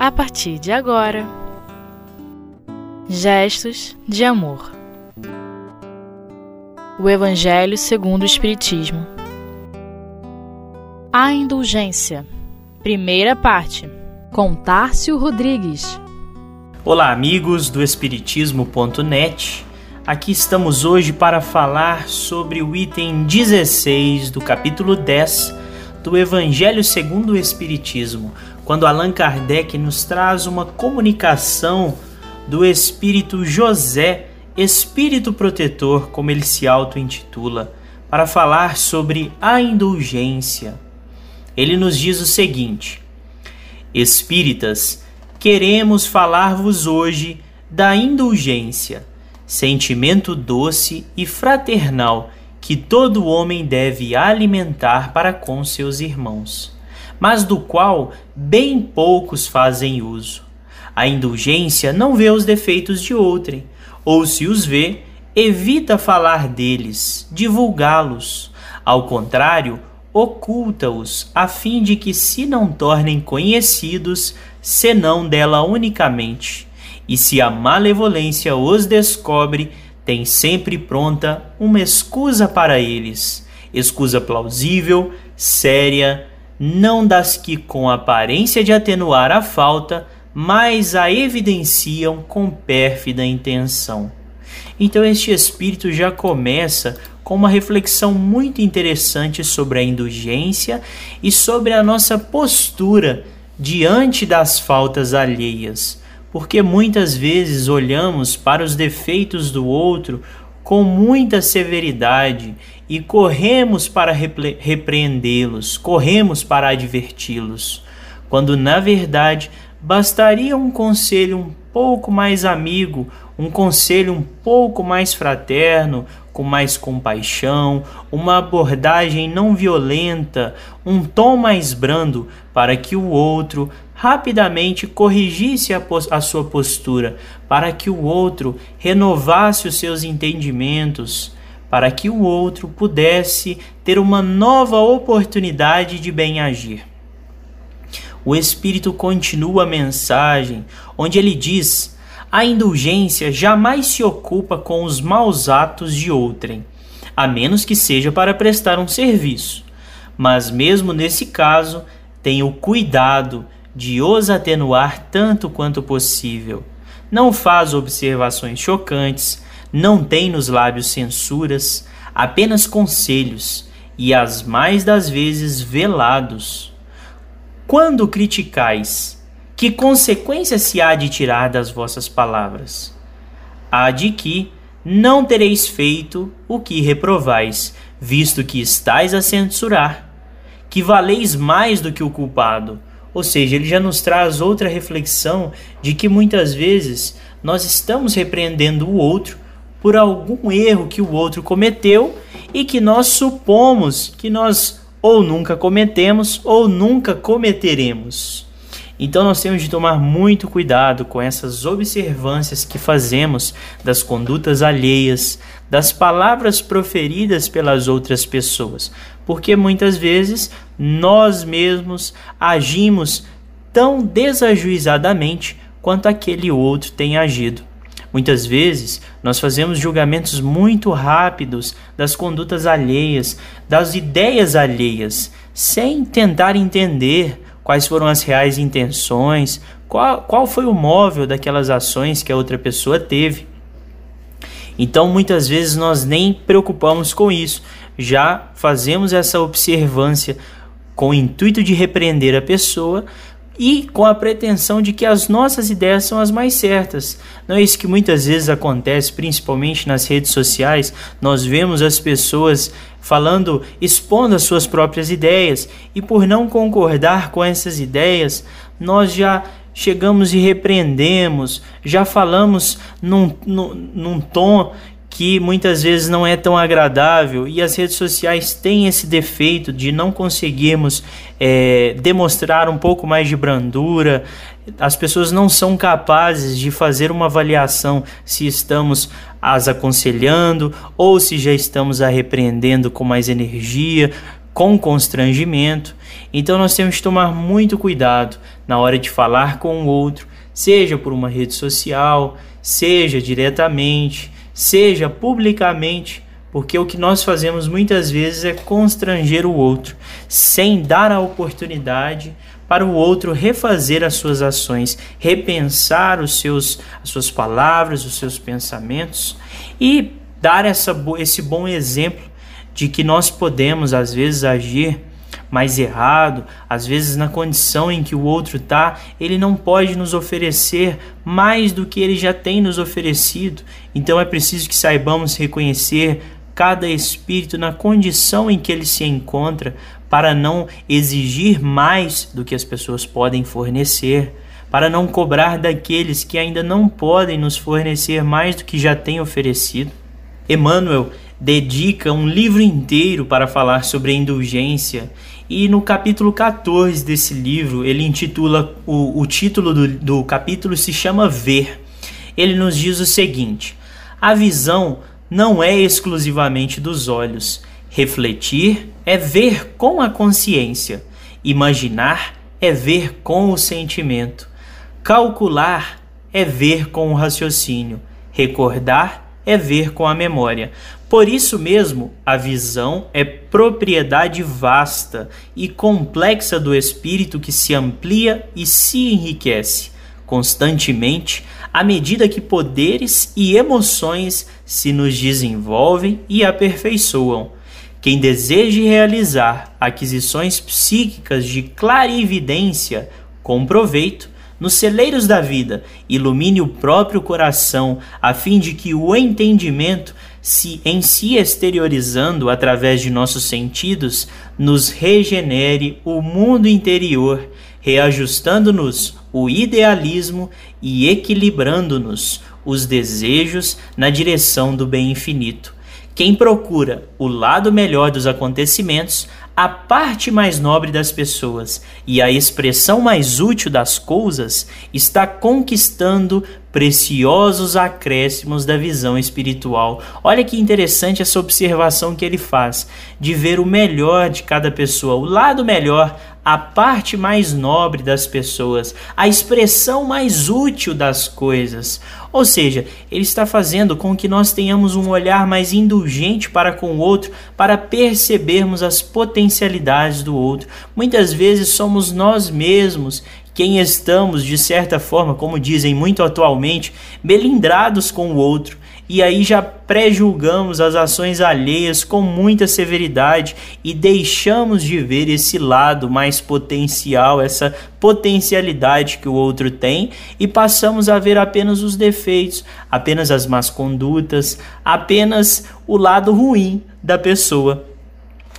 a partir de agora. Gestos de amor. O Evangelho segundo o Espiritismo. A indulgência. Primeira parte. Com Tárcio Rodrigues. Olá, amigos do Espiritismo.net. Aqui estamos hoje para falar sobre o item 16 do capítulo 10 do Evangelho segundo o Espiritismo, quando Allan Kardec nos traz uma comunicação do espírito José, espírito protetor, como ele se auto-intitula, para falar sobre a indulgência. Ele nos diz o seguinte: Espíritas, queremos falar-vos hoje da indulgência, sentimento doce e fraternal que todo homem deve alimentar para com seus irmãos mas do qual bem poucos fazem uso. A indulgência não vê os defeitos de outrem, ou se os vê, evita falar deles, divulgá-los. Ao contrário, oculta-os, a fim de que se não tornem conhecidos, senão dela unicamente. E se a malevolência os descobre, tem sempre pronta uma escusa para eles, escusa plausível, séria, não das que com aparência de atenuar a falta, mas a evidenciam com pérfida intenção. Então este espírito já começa com uma reflexão muito interessante sobre a indulgência e sobre a nossa postura diante das faltas alheias, porque muitas vezes olhamos para os defeitos do outro com muita severidade e corremos para repre repreendê-los, corremos para adverti-los, quando na verdade bastaria um conselho um pouco mais amigo, um conselho um pouco mais fraterno, com mais compaixão, uma abordagem não violenta, um tom mais brando, para que o outro rapidamente corrigisse a, a, sua postura, para que o outro renovasse os seus entendimentos, para que o outro pudesse ter uma nova oportunidade de bem agir. O Espírito continua a mensagem, onde ele diz: a indulgência jamais se ocupa com os maus atos de outrem, a menos que seja para prestar um serviço. Mas, mesmo nesse caso, tem o cuidado de os atenuar tanto quanto possível. Não faz observações chocantes, não tem nos lábios censuras, apenas conselhos, e as mais das vezes velados. Quando criticais, que consequência se há de tirar das vossas palavras? Há de que não tereis feito o que reprovais, visto que estais a censurar, que valeis mais do que o culpado ou seja, ele já nos traz outra reflexão de que muitas vezes nós estamos repreendendo o outro por algum erro que o outro cometeu e que nós supomos que nós ou nunca cometemos ou nunca cometeremos. Então nós temos de tomar muito cuidado com essas observâncias que fazemos das condutas alheias, das palavras proferidas pelas outras pessoas, porque muitas vezes nós mesmos agimos tão desajuizadamente quanto aquele outro tem agido. Muitas vezes nós fazemos julgamentos muito rápidos das condutas alheias, das ideias alheias, sem tentar entender quais foram as reais intenções, qual, qual foi o móvel daquelas ações que a outra pessoa teve. Então, muitas vezes nós nem preocupamos com isso, já fazemos essa observância com o intuito de repreender a pessoa e com a pretensão de que as nossas ideias são as mais certas. Não é isso que muitas vezes acontece, principalmente nas redes sociais. Nós vemos as pessoas falando, expondo as suas próprias ideias, e por não concordar com essas ideias, nós já chegamos e repreendemos, já falamos num, num, num tom que muitas vezes não é tão agradável e as redes sociais têm esse defeito de não conseguirmos é, demonstrar um pouco mais de brandura. As pessoas não são capazes de fazer uma avaliação se estamos as aconselhando ou se já estamos a repreendendo com mais energia, com constrangimento. Então nós temos que tomar muito cuidado na hora de falar com o outro, seja por uma rede social, seja diretamente, seja publicamente, porque o que nós fazemos muitas vezes é constranger o outro, sem dar a oportunidade para o outro refazer as suas ações, repensar os seus, as suas palavras, os seus pensamentos e dar essa, esse bom exemplo de que nós podemos, às vezes, agir mais errado, às vezes na condição em que o outro está, ele não pode nos oferecer mais do que ele já tem nos oferecido. Então é preciso que saibamos reconhecer cada espírito na condição em que ele se encontra, para não exigir mais do que as pessoas podem fornecer, para não cobrar daqueles que ainda não podem nos fornecer mais do que já têm oferecido. Emmanuel dedica um livro inteiro para falar sobre a indulgência e no capítulo 14 desse livro ele intitula o, o título do, do capítulo se chama Ver. Ele nos diz o seguinte: a visão não é exclusivamente dos olhos. Refletir é ver com a consciência. Imaginar é ver com o sentimento. Calcular é ver com o raciocínio. Recordar é ver com a memória. Por isso mesmo, a visão é propriedade vasta e complexa do espírito que se amplia e se enriquece constantemente à medida que poderes e emoções se nos desenvolvem e aperfeiçoam. Quem deseje realizar aquisições psíquicas de clarividência com proveito, nos celeiros da vida, ilumine o próprio coração, a fim de que o entendimento, se em si exteriorizando através de nossos sentidos, nos regenere o mundo interior, reajustando-nos o idealismo e equilibrando-nos os desejos na direção do bem infinito. Quem procura o lado melhor dos acontecimentos a parte mais nobre das pessoas e a expressão mais útil das coisas está conquistando preciosos acréscimos da visão espiritual. Olha que interessante essa observação que ele faz de ver o melhor de cada pessoa, o lado melhor, a parte mais nobre das pessoas, a expressão mais útil das coisas. Ou seja, ele está fazendo com que nós tenhamos um olhar mais indulgente para com o outro, para percebermos as potencialidades do outro. Muitas vezes somos nós mesmos quem estamos, de certa forma, como dizem muito atualmente, melindrados com o outro e aí já pré-julgamos as ações alheias com muita severidade e deixamos de ver esse lado mais potencial, essa potencialidade que o outro tem e passamos a ver apenas os defeitos, apenas as más condutas, apenas o lado ruim da pessoa.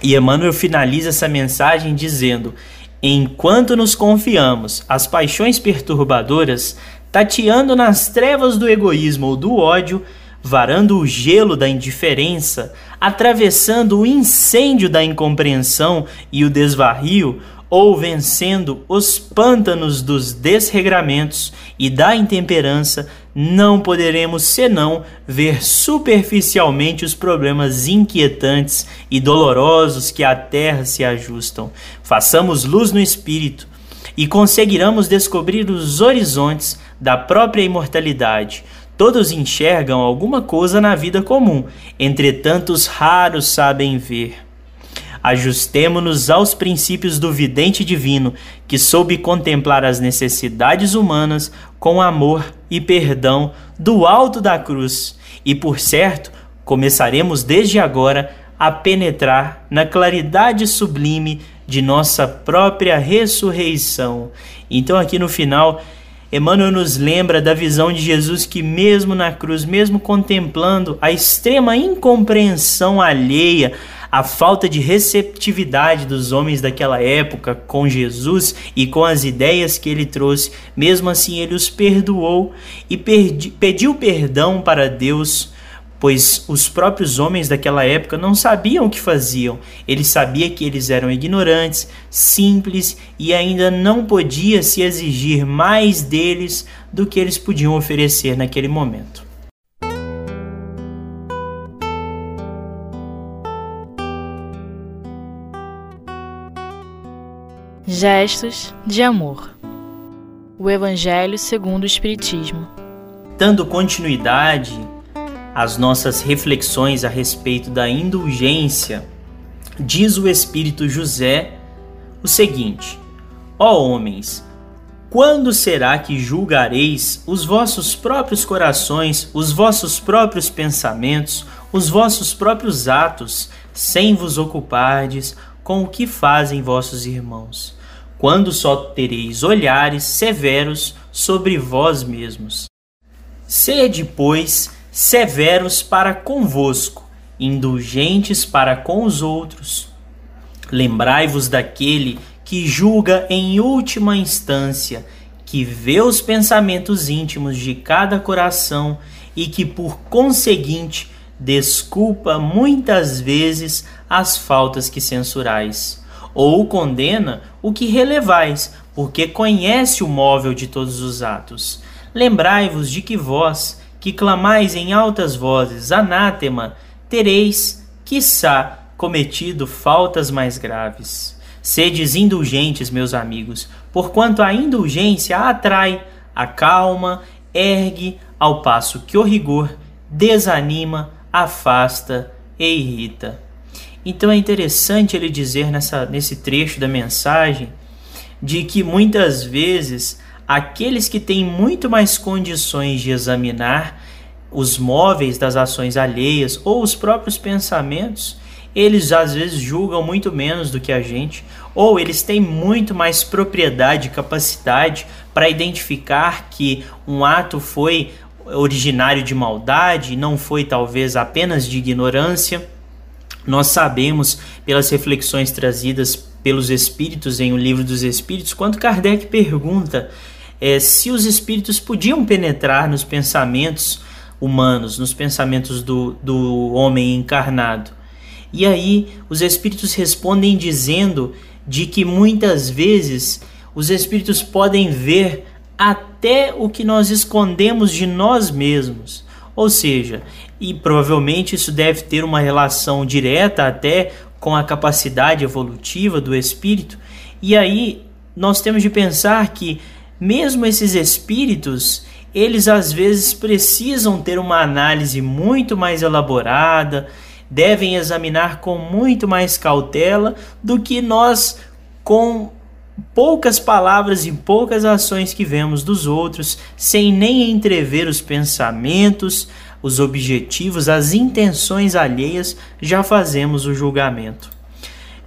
E Emmanuel finaliza essa mensagem dizendo: Enquanto nos confiamos às paixões perturbadoras, tateando nas trevas do egoísmo ou do ódio, varando o gelo da indiferença, atravessando o incêndio da incompreensão e o desvarrio, ou vencendo os pântanos dos desregramentos e da intemperança, não poderemos senão ver superficialmente os problemas inquietantes e dolorosos que à terra se ajustam. Façamos luz no espírito e conseguiremos descobrir os horizontes da própria imortalidade Todos enxergam alguma coisa na vida comum, entretanto, os raros sabem ver. Ajustemo-nos aos princípios do vidente divino, que soube contemplar as necessidades humanas com amor e perdão do alto da cruz, e por certo, começaremos desde agora a penetrar na claridade sublime de nossa própria ressurreição. Então, aqui no final, Emmanuel nos lembra da visão de Jesus que, mesmo na cruz, mesmo contemplando a extrema incompreensão alheia, a falta de receptividade dos homens daquela época com Jesus e com as ideias que ele trouxe, mesmo assim ele os perdoou e pediu perdão para Deus pois os próprios homens daquela época não sabiam o que faziam. Ele sabia que eles eram ignorantes, simples e ainda não podia se exigir mais deles do que eles podiam oferecer naquele momento. Gestos de amor. O Evangelho segundo o Espiritismo. Dando continuidade às nossas reflexões a respeito da indulgência, diz o Espírito José o seguinte: Ó homens, quando será que julgareis os vossos próprios corações, os vossos próprios pensamentos, os vossos próprios atos, sem vos ocupardes com o que fazem vossos irmãos? Quando só tereis olhares severos sobre vós mesmos. Sede, pois, severos para convosco, indulgentes para com os outros. Lembrai-vos daquele que julga em última instância, que vê os pensamentos íntimos de cada coração e que, por conseguinte, desculpa muitas vezes as faltas que censurais, ou condena o que relevais, porque conhece o móvel de todos os atos. Lembrai-vos de que vós, que clamais em altas vozes, anátema, tereis, quiçá, cometido faltas mais graves. Sedes indulgentes, meus amigos, porquanto a indulgência atrai, acalma, ergue, ao passo que o rigor desanima, afasta e irrita. Então é interessante ele dizer nessa, nesse trecho da mensagem de que muitas vezes aqueles que têm muito mais condições de examinar os móveis das ações alheias ou os próprios pensamentos, eles às vezes julgam muito menos do que a gente, ou eles têm muito mais propriedade e capacidade para identificar que um ato foi originário de maldade, não foi talvez apenas de ignorância. Nós sabemos pelas reflexões trazidas pelos espíritos em O Livro dos Espíritos, quando Kardec pergunta é, se os espíritos podiam penetrar nos pensamentos humanos, nos pensamentos do, do homem encarnado. E aí os espíritos respondem dizendo de que muitas vezes os espíritos podem ver até o que nós escondemos de nós mesmos. Ou seja, e provavelmente isso deve ter uma relação direta até com a capacidade evolutiva do espírito. E aí nós temos de pensar que mesmo esses espíritos, eles às vezes precisam ter uma análise muito mais elaborada, devem examinar com muito mais cautela do que nós, com poucas palavras e poucas ações que vemos dos outros, sem nem entrever os pensamentos, os objetivos, as intenções alheias, já fazemos o julgamento.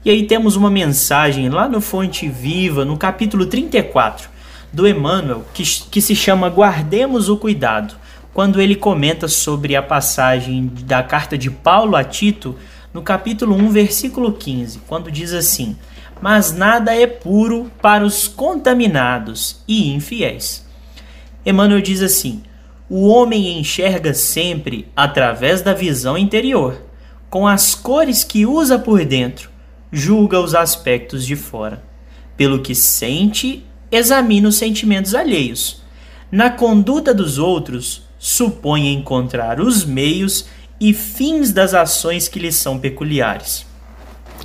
E aí temos uma mensagem lá no Fonte Viva, no capítulo 34 do Emmanuel, que, que se chama Guardemos o Cuidado quando ele comenta sobre a passagem da carta de Paulo a Tito, no capítulo 1, versículo 15, quando diz assim: Mas nada é puro para os contaminados e infiéis. Emmanuel diz assim: O homem enxerga sempre através da visão interior, com as cores que usa por dentro, julga os aspectos de fora. Pelo que sente, examina os sentimentos alheios. Na conduta dos outros, supõe encontrar os meios e fins das ações que lhes são peculiares.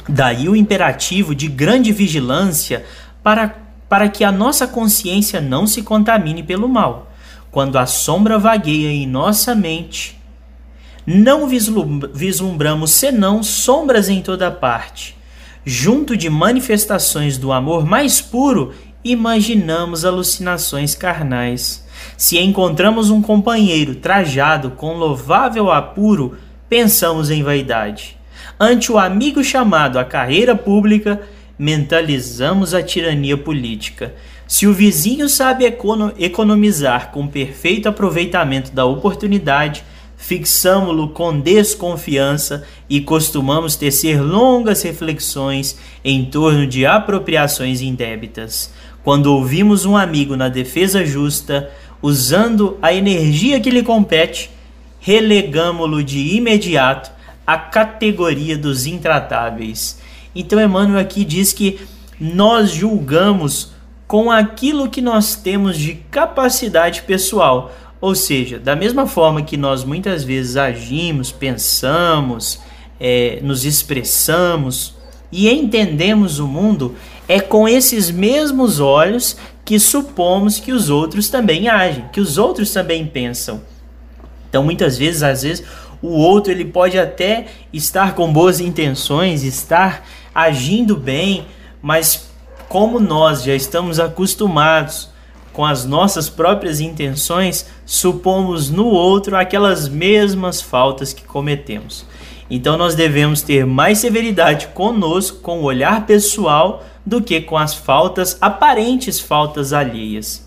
Daí o imperativo de grande vigilância para, para que a nossa consciência não se contamine pelo mal. Quando a sombra vagueia em nossa mente, não vislumbramos senão sombras em toda parte. Junto de manifestações do amor mais puro, imaginamos alucinações carnais. Se encontramos um companheiro trajado com louvável apuro, pensamos em vaidade. Ante o amigo chamado à carreira pública, mentalizamos a tirania política. Se o vizinho sabe economizar com perfeito aproveitamento da oportunidade, fixamo-lo com desconfiança e costumamos tecer longas reflexões em torno de apropriações indébitas. Quando ouvimos um amigo na defesa justa, usando a energia que lhe compete, relegamo-lo de imediato à categoria dos intratáveis. Então Emmanuel aqui diz que nós julgamos com aquilo que nós temos de capacidade pessoal, ou seja, da mesma forma que nós muitas vezes agimos, pensamos, é, nos expressamos e entendemos o mundo, é com esses mesmos olhos que supomos que os outros também agem, que os outros também pensam. Então, muitas vezes, às vezes, o outro ele pode até estar com boas intenções, estar agindo bem, mas como nós já estamos acostumados com as nossas próprias intenções, supomos no outro aquelas mesmas faltas que cometemos. Então nós devemos ter mais severidade conosco, com o olhar pessoal, do que com as faltas, aparentes faltas alheias.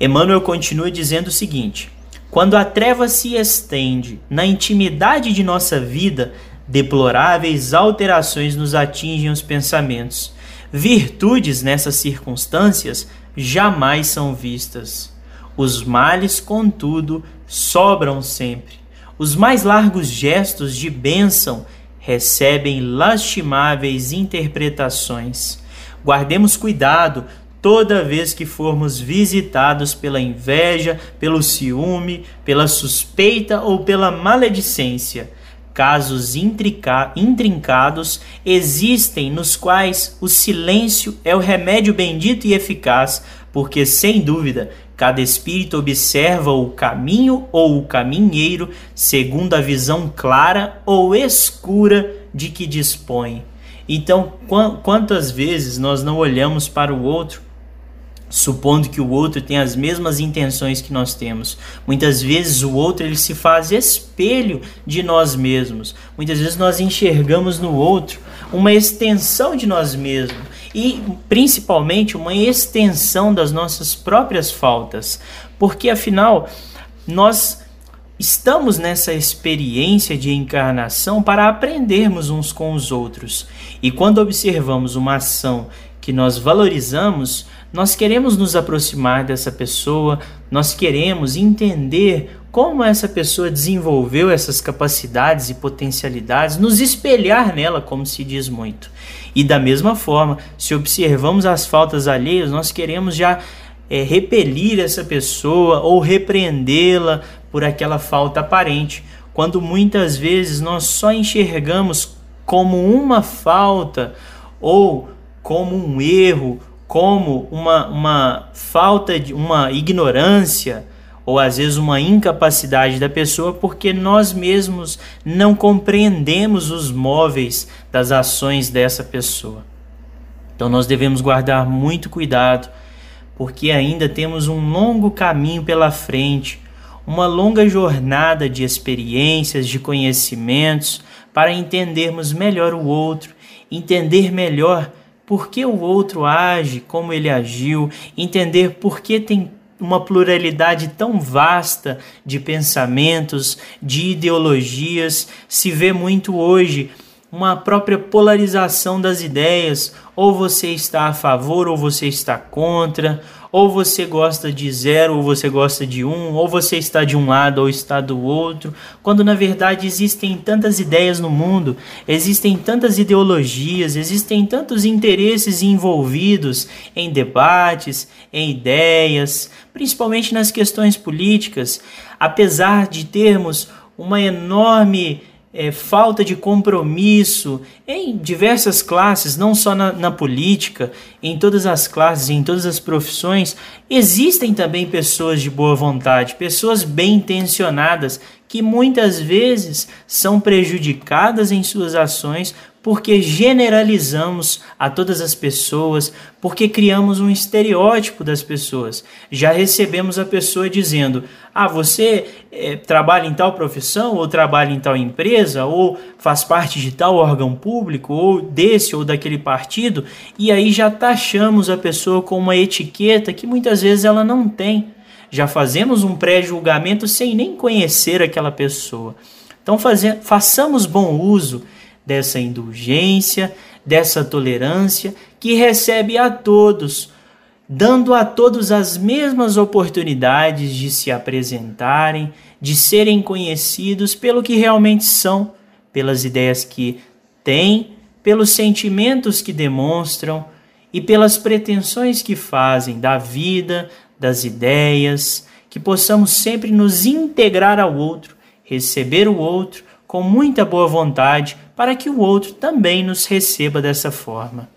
Emmanuel continua dizendo o seguinte: quando a treva se estende na intimidade de nossa vida, deploráveis alterações nos atingem os pensamentos. Virtudes nessas circunstâncias jamais são vistas. Os males, contudo, sobram sempre. Os mais largos gestos de bênção recebem lastimáveis interpretações. Guardemos cuidado toda vez que formos visitados pela inveja, pelo ciúme, pela suspeita ou pela maledicência. Casos intrincados existem nos quais o silêncio é o remédio bendito e eficaz, porque, sem dúvida, cada espírito observa o caminho ou o caminheiro segundo a visão clara ou escura de que dispõe. Então, quantas vezes nós não olhamos para o outro supondo que o outro tem as mesmas intenções que nós temos. Muitas vezes o outro ele se faz espelho de nós mesmos. Muitas vezes nós enxergamos no outro uma extensão de nós mesmos e principalmente uma extensão das nossas próprias faltas, porque afinal nós Estamos nessa experiência de encarnação para aprendermos uns com os outros. E quando observamos uma ação que nós valorizamos, nós queremos nos aproximar dessa pessoa, nós queremos entender como essa pessoa desenvolveu essas capacidades e potencialidades, nos espelhar nela, como se diz muito. E da mesma forma, se observamos as faltas alheias, nós queremos já é, repelir essa pessoa ou repreendê-la por aquela falta aparente, quando muitas vezes nós só enxergamos como uma falta ou como um erro como uma, uma falta de uma ignorância ou às vezes uma incapacidade da pessoa porque nós mesmos não compreendemos os móveis das ações dessa pessoa. Então nós devemos guardar muito cuidado, porque ainda temos um longo caminho pela frente, uma longa jornada de experiências, de conhecimentos, para entendermos melhor o outro, entender melhor por que o outro age como ele agiu, entender por que tem uma pluralidade tão vasta de pensamentos, de ideologias, se vê muito hoje uma própria polarização das ideias, ou você está a favor ou você está contra, ou você gosta de zero ou você gosta de um, ou você está de um lado ou está do outro, quando na verdade existem tantas ideias no mundo, existem tantas ideologias, existem tantos interesses envolvidos em debates, em ideias, principalmente nas questões políticas, apesar de termos uma enorme é, falta de compromisso em diversas classes, não só na, na, política, em todas as classes, em todas as profissões, existem também pessoas de boa vontade, pessoas bem intencionadas que muitas vezes são prejudicadas em suas ações porque generalizamos a todas as pessoas, porque criamos um estereótipo das pessoas. Já recebemos a pessoa dizendo: ah, você é, trabalha em tal profissão, ou trabalha em tal empresa, ou faz parte de tal órgão público, ou desse ou daquele partido, e aí já taxamos a pessoa com uma etiqueta que muitas vezes ela não tem. Já fazemos um pré-julgamento sem nem conhecer aquela pessoa. Então, façamos bom uso dessa indulgência, dessa tolerância que recebe a todos, dando a todos as mesmas oportunidades de se apresentarem, de serem conhecidos pelo que realmente são, pelas ideias que têm, pelos sentimentos que demonstram e pelas pretensões que fazem da vida, das ideias, que possamos sempre nos integrar ao outro, receber o outro com muita boa vontade para que o outro também nos receba dessa forma.